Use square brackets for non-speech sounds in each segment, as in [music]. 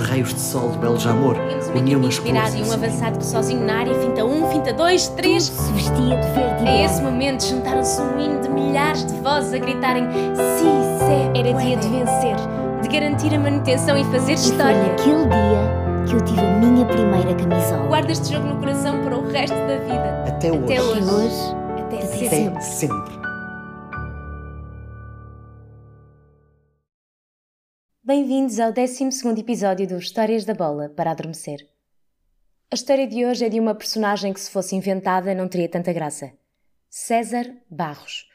os raios de sol de Beljamor uniam as cores. e um avançado que sozinho na área, finta um, finta dois, três. Tudo se vestia de verde e A esse momento juntaram-se um hino de milhares de vozes a gritarem Si, se Era dia de puede", vencer. de garantir a manutenção e fazer E foi história. naquele dia que eu tive a minha primeira camisola. Guarda este jogo no coração para o resto da vida. Até hoje. Até hoje. hoje, Até Até sempre. sempre. Bem-vindos ao 12 episódio do Histórias da Bola para Adormecer. A história de hoje é de uma personagem que, se fosse inventada, não teria tanta graça. César Barros.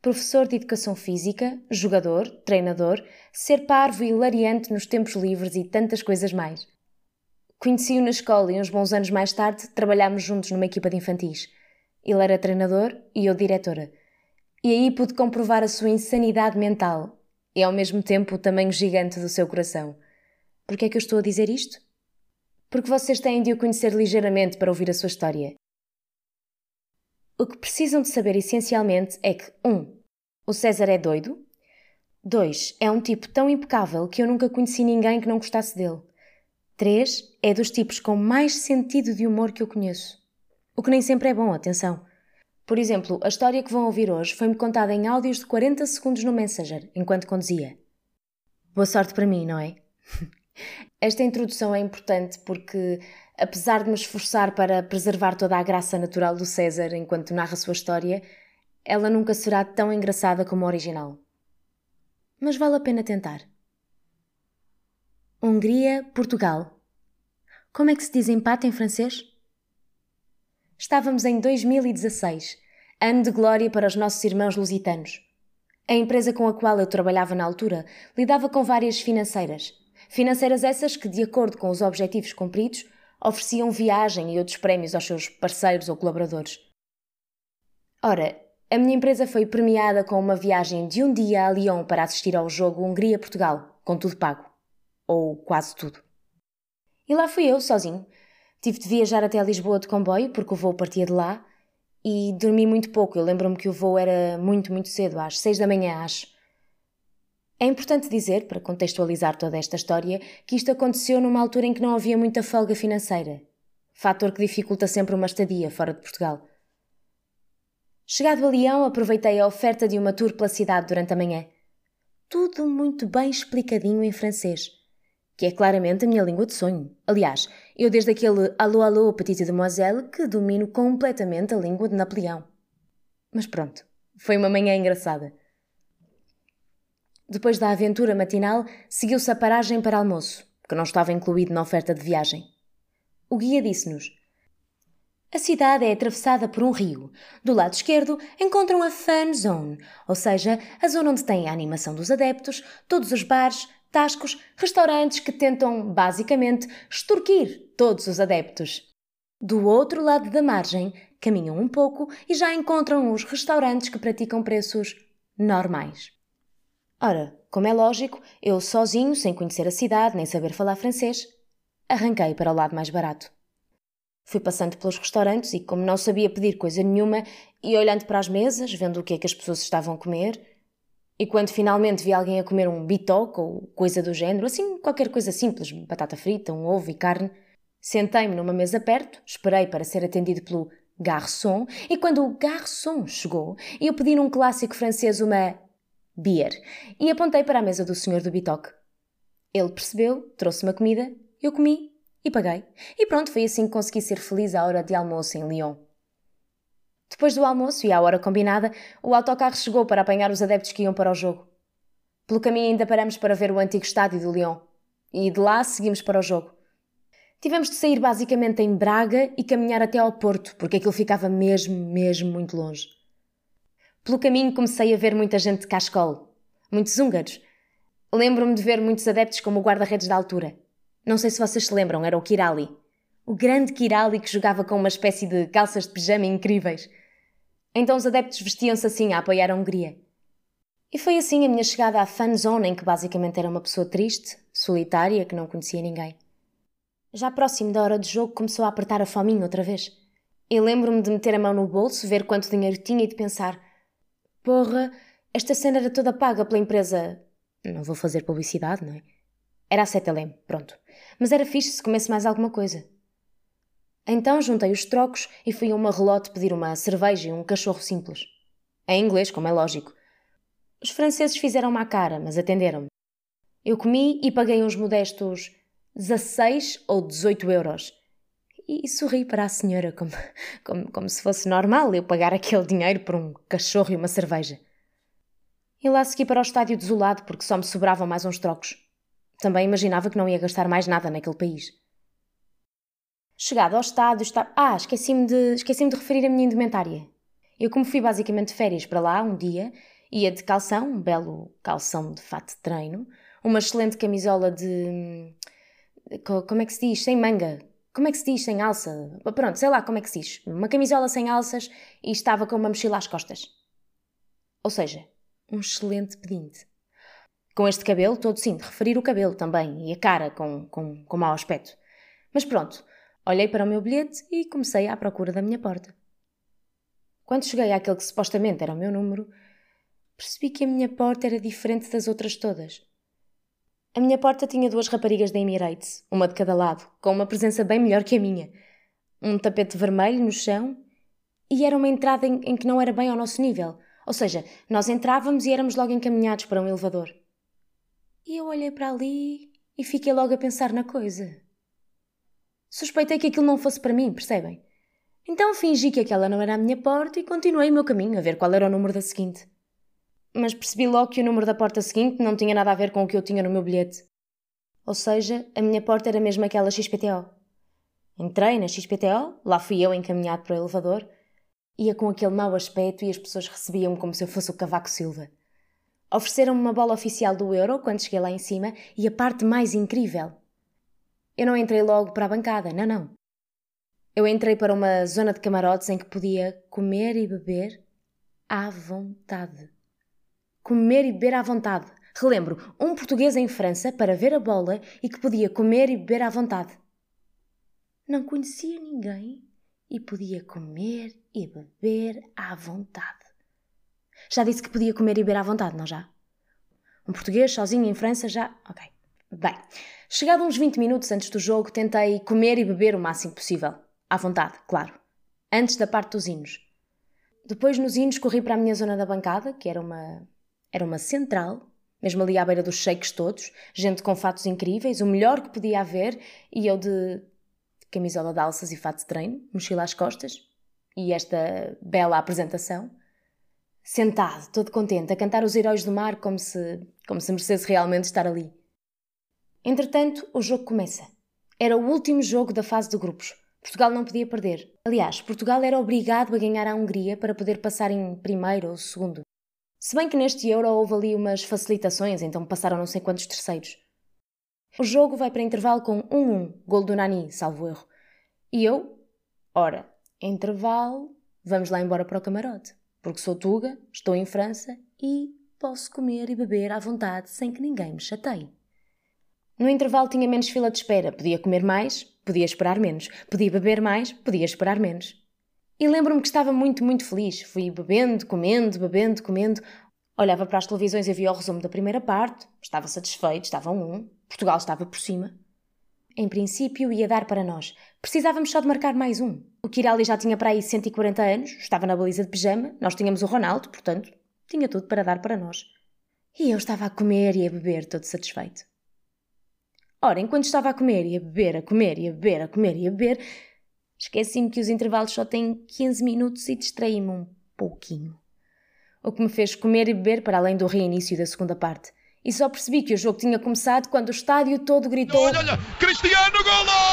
Professor de Educação Física, jogador, treinador, ser parvo e hilariante nos tempos livres e tantas coisas mais. Conheci-o na escola e uns bons anos mais tarde trabalhámos juntos numa equipa de infantis. Ele era treinador e eu diretora. E aí pude comprovar a sua insanidade mental e ao mesmo tempo o tamanho gigante do seu coração. Por que é que eu estou a dizer isto? Porque vocês têm de o conhecer ligeiramente para ouvir a sua história. O que precisam de saber essencialmente é que 1. Um, o César é doido. 2. É um tipo tão impecável que eu nunca conheci ninguém que não gostasse dele. 3. É dos tipos com mais sentido de humor que eu conheço. O que nem sempre é bom, atenção. Por exemplo, a história que vão ouvir hoje foi-me contada em áudios de 40 segundos no Messenger, enquanto conduzia. Boa sorte para mim, não é? [laughs] Esta introdução é importante porque, apesar de me esforçar para preservar toda a graça natural do César enquanto narra sua história, ela nunca será tão engraçada como a original. Mas vale a pena tentar. Hungria, Portugal. Como é que se diz empate em francês? Estávamos em 2016, ano de glória para os nossos irmãos lusitanos. A empresa com a qual eu trabalhava na altura lidava com várias financeiras. Financeiras essas que, de acordo com os objetivos cumpridos, ofereciam viagem e outros prémios aos seus parceiros ou colaboradores. Ora, a minha empresa foi premiada com uma viagem de um dia a Lyon para assistir ao jogo Hungria-Portugal, com tudo pago. Ou quase tudo. E lá fui eu, sozinho. Tive de viajar até Lisboa de comboio, porque o voo partia de lá, e dormi muito pouco. Eu lembro-me que o voo era muito, muito cedo, às seis da manhã, acho. É importante dizer, para contextualizar toda esta história, que isto aconteceu numa altura em que não havia muita folga financeira. Fator que dificulta sempre uma estadia fora de Portugal. Chegado a Leão, aproveitei a oferta de uma tour pela cidade durante a manhã. Tudo muito bem explicadinho em francês que é claramente a minha língua de sonho. Aliás, eu desde aquele alô alô petite demoiselle que domino completamente a língua de Napoleão. Mas pronto, foi uma manhã engraçada. Depois da aventura matinal, seguiu-se a paragem para almoço, que não estava incluído na oferta de viagem. O guia disse-nos: A cidade é atravessada por um rio. Do lado esquerdo encontram a Fun Zone, ou seja, a zona onde tem a animação dos adeptos, todos os bares, tascos, restaurantes que tentam, basicamente, extorquir todos os adeptos. Do outro lado da margem, caminham um pouco e já encontram os restaurantes que praticam preços normais. Ora, como é lógico, eu sozinho, sem conhecer a cidade nem saber falar francês, arranquei para o lado mais barato. Fui passando pelos restaurantes e, como não sabia pedir coisa nenhuma, ia olhando para as mesas, vendo o que é que as pessoas estavam a comer, e quando finalmente vi alguém a comer um bitoque ou coisa do género, assim, qualquer coisa simples, batata frita, um ovo e carne, sentei-me numa mesa perto, esperei para ser atendido pelo garçom, e quando o garçom chegou, eu pedi num clássico francês uma beer e apontei para a mesa do senhor do bitoque. Ele percebeu, trouxe-me a comida, eu comi e paguei. E pronto, foi assim que consegui ser feliz à hora de almoço em Lyon. Depois do almoço e à hora combinada, o autocarro chegou para apanhar os adeptos que iam para o jogo. Pelo caminho ainda paramos para ver o antigo estádio do Lyon. E de lá seguimos para o jogo. Tivemos de sair basicamente em Braga e caminhar até ao Porto, porque aquilo ficava mesmo, mesmo muito longe. Pelo caminho comecei a ver muita gente de cascol. Muitos húngaros. Lembro-me de ver muitos adeptos como o guarda-redes da altura. Não sei se vocês se lembram, era o Kirali. O grande Kirali que jogava com uma espécie de calças de pijama incríveis. Então os adeptos vestiam-se assim a apoiar a Hungria. E foi assim a minha chegada à fan zone, em que basicamente era uma pessoa triste, solitária, que não conhecia ninguém. Já próximo da hora de jogo começou a apertar a fominha outra vez. E lembro-me de meter a mão no bolso, ver quanto dinheiro tinha e de pensar: Porra, esta cena era toda paga pela empresa. Não vou fazer publicidade, não é? Era a Setelem, pronto. Mas era fixe se comesse mais alguma coisa. Então juntei os trocos e fui a uma relote pedir uma cerveja e um cachorro simples. Em inglês, como é lógico. Os franceses fizeram-me à cara, mas atenderam-me. Eu comi e paguei uns modestos 16 ou 18 euros. E sorri para a senhora como, como, como se fosse normal eu pagar aquele dinheiro por um cachorro e uma cerveja. E lá segui para o estádio desolado porque só me sobravam mais uns trocos. Também imaginava que não ia gastar mais nada naquele país. Chegado ao estádio, está... Ah, esqueci-me de, esqueci de referir a minha indumentária. Eu, como fui basicamente de férias para lá um dia, ia de calção, um belo calção de fato de treino, uma excelente camisola de. Como é que se diz? Sem manga. Como é que se diz? Sem alça. Pronto, sei lá como é que se diz. Uma camisola sem alças e estava com uma mochila às costas. Ou seja, um excelente pedinte. Com este cabelo, todo sim, de referir o cabelo também e a cara com, com, com mau aspecto. Mas pronto, olhei para o meu bilhete e comecei à procura da minha porta. Quando cheguei àquele que supostamente era o meu número, percebi que a minha porta era diferente das outras todas. A minha porta tinha duas raparigas da Emirates, uma de cada lado, com uma presença bem melhor que a minha. Um tapete vermelho no chão e era uma entrada em, em que não era bem ao nosso nível. Ou seja, nós entrávamos e éramos logo encaminhados para um elevador. E eu olhei para ali e fiquei logo a pensar na coisa. Suspeitei que aquilo não fosse para mim, percebem? Então fingi que aquela não era a minha porta e continuei o meu caminho a ver qual era o número da seguinte. Mas percebi logo que o número da porta seguinte não tinha nada a ver com o que eu tinha no meu bilhete. Ou seja, a minha porta era mesmo aquela XPTO. Entrei na XPTO, lá fui eu encaminhado para o elevador, ia com aquele mau aspecto e as pessoas recebiam-me como se eu fosse o Cavaco Silva. Ofereceram-me uma bola oficial do euro quando cheguei lá em cima e a parte mais incrível. Eu não entrei logo para a bancada, não, não. Eu entrei para uma zona de camarotes em que podia comer e beber à vontade. Comer e beber à vontade. Relembro, um português em França para ver a bola e que podia comer e beber à vontade. Não conhecia ninguém e podia comer e beber à vontade. Já disse que podia comer e beber à vontade, não já? Um português sozinho em França já. Ok. Bem, chegado uns 20 minutos antes do jogo, tentei comer e beber o máximo possível. À vontade, claro. Antes da parte dos hinos. Depois, nos hinos, corri para a minha zona da bancada, que era uma. era uma central, mesmo ali à beira dos shakes todos, gente com fatos incríveis, o melhor que podia haver, e eu de camisola de alças e fato de treino, mochila às costas, e esta bela apresentação sentado, todo contente, a cantar os heróis do mar como se, como se merecesse realmente estar ali. Entretanto, o jogo começa. Era o último jogo da fase de grupos. Portugal não podia perder. Aliás, Portugal era obrigado a ganhar a Hungria para poder passar em primeiro ou segundo. Se bem que neste Euro houve ali umas facilitações, então passaram não sei quantos terceiros. O jogo vai para intervalo com 1-1, gol do Nani, salvo erro. E eu, ora, intervalo, vamos lá embora para o camarote porque sou tuga, estou em França e posso comer e beber à vontade sem que ninguém me chateie. No intervalo tinha menos fila de espera, podia comer mais, podia esperar menos, podia beber mais, podia esperar menos. E lembro-me que estava muito, muito feliz. Fui bebendo, comendo, bebendo, comendo. Olhava para as televisões e via o resumo da primeira parte. Estava satisfeito, estava um. Portugal estava por cima. Em princípio, ia dar para nós. Precisávamos só de marcar mais um. O Kirali já tinha para aí 140 anos, estava na baliza de pijama, nós tínhamos o Ronaldo, portanto, tinha tudo para dar para nós. E eu estava a comer e a beber, todo satisfeito. Ora, enquanto estava a comer e a beber, a comer e a beber, a comer e a beber, esqueci-me que os intervalos só têm 15 minutos e distraí-me um pouquinho. O que me fez comer e beber para além do reinício da segunda parte e só percebi que o jogo tinha começado quando o estádio todo gritou: Olha, olha, Cristiano Golo!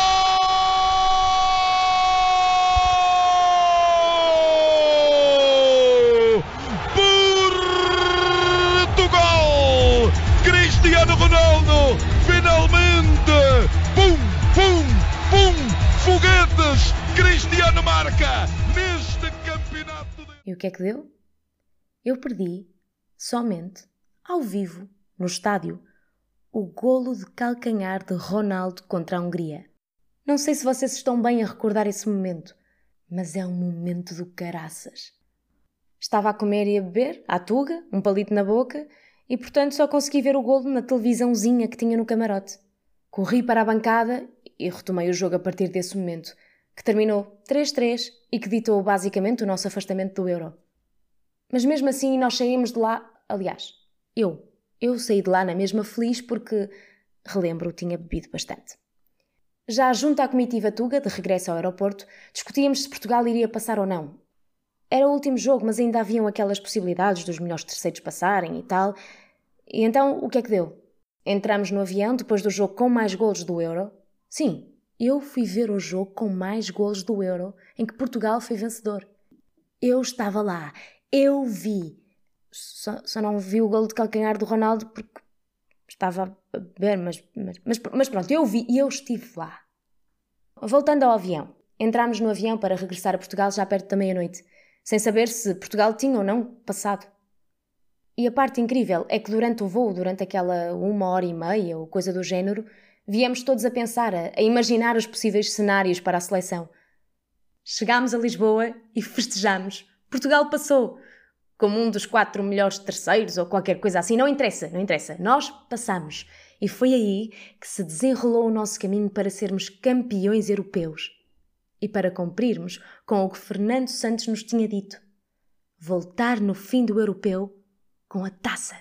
Que é que deu? Eu perdi, somente, ao vivo, no estádio, o golo de calcanhar de Ronaldo contra a Hungria. Não sei se vocês estão bem a recordar esse momento, mas é um momento do caraças. Estava a comer e a beber, à tuga, um palito na boca, e portanto só consegui ver o golo na televisãozinha que tinha no camarote. Corri para a bancada e retomei o jogo a partir desse momento, que terminou 3-3 e que ditou basicamente o nosso afastamento do Euro. Mas mesmo assim nós saímos de lá, aliás, eu, eu saí de lá na mesma feliz porque, relembro, tinha bebido bastante. Já junto à comitiva Tuga, de regresso ao aeroporto, discutíamos se Portugal iria passar ou não. Era o último jogo, mas ainda haviam aquelas possibilidades dos melhores terceiros passarem e tal. E então, o que é que deu? Entramos no avião depois do jogo com mais golos do Euro. Sim, eu fui ver o jogo com mais golos do Euro, em que Portugal foi vencedor. Eu estava lá, eu vi. Só, só não vi o golo de calcanhar do Ronaldo porque estava a beber, mas, mas, mas, mas pronto, eu vi e eu estive lá. Voltando ao avião, entramos no avião para regressar a Portugal já perto da meia-noite, sem saber se Portugal tinha ou não passado. E a parte incrível é que durante o voo, durante aquela uma hora e meia ou coisa do género, viemos todos a pensar, a, imaginar os possíveis cenários para a seleção. Chegámos a Lisboa e festejamos. Portugal passou! Como um dos quatro melhores terceiros ou qualquer coisa assim, não interessa, não interessa. Nós passamos. E foi aí que se desenrolou o nosso caminho para sermos campeões europeus. E para cumprirmos com o que Fernando Santos nos tinha dito: voltar no fim do europeu com a taça.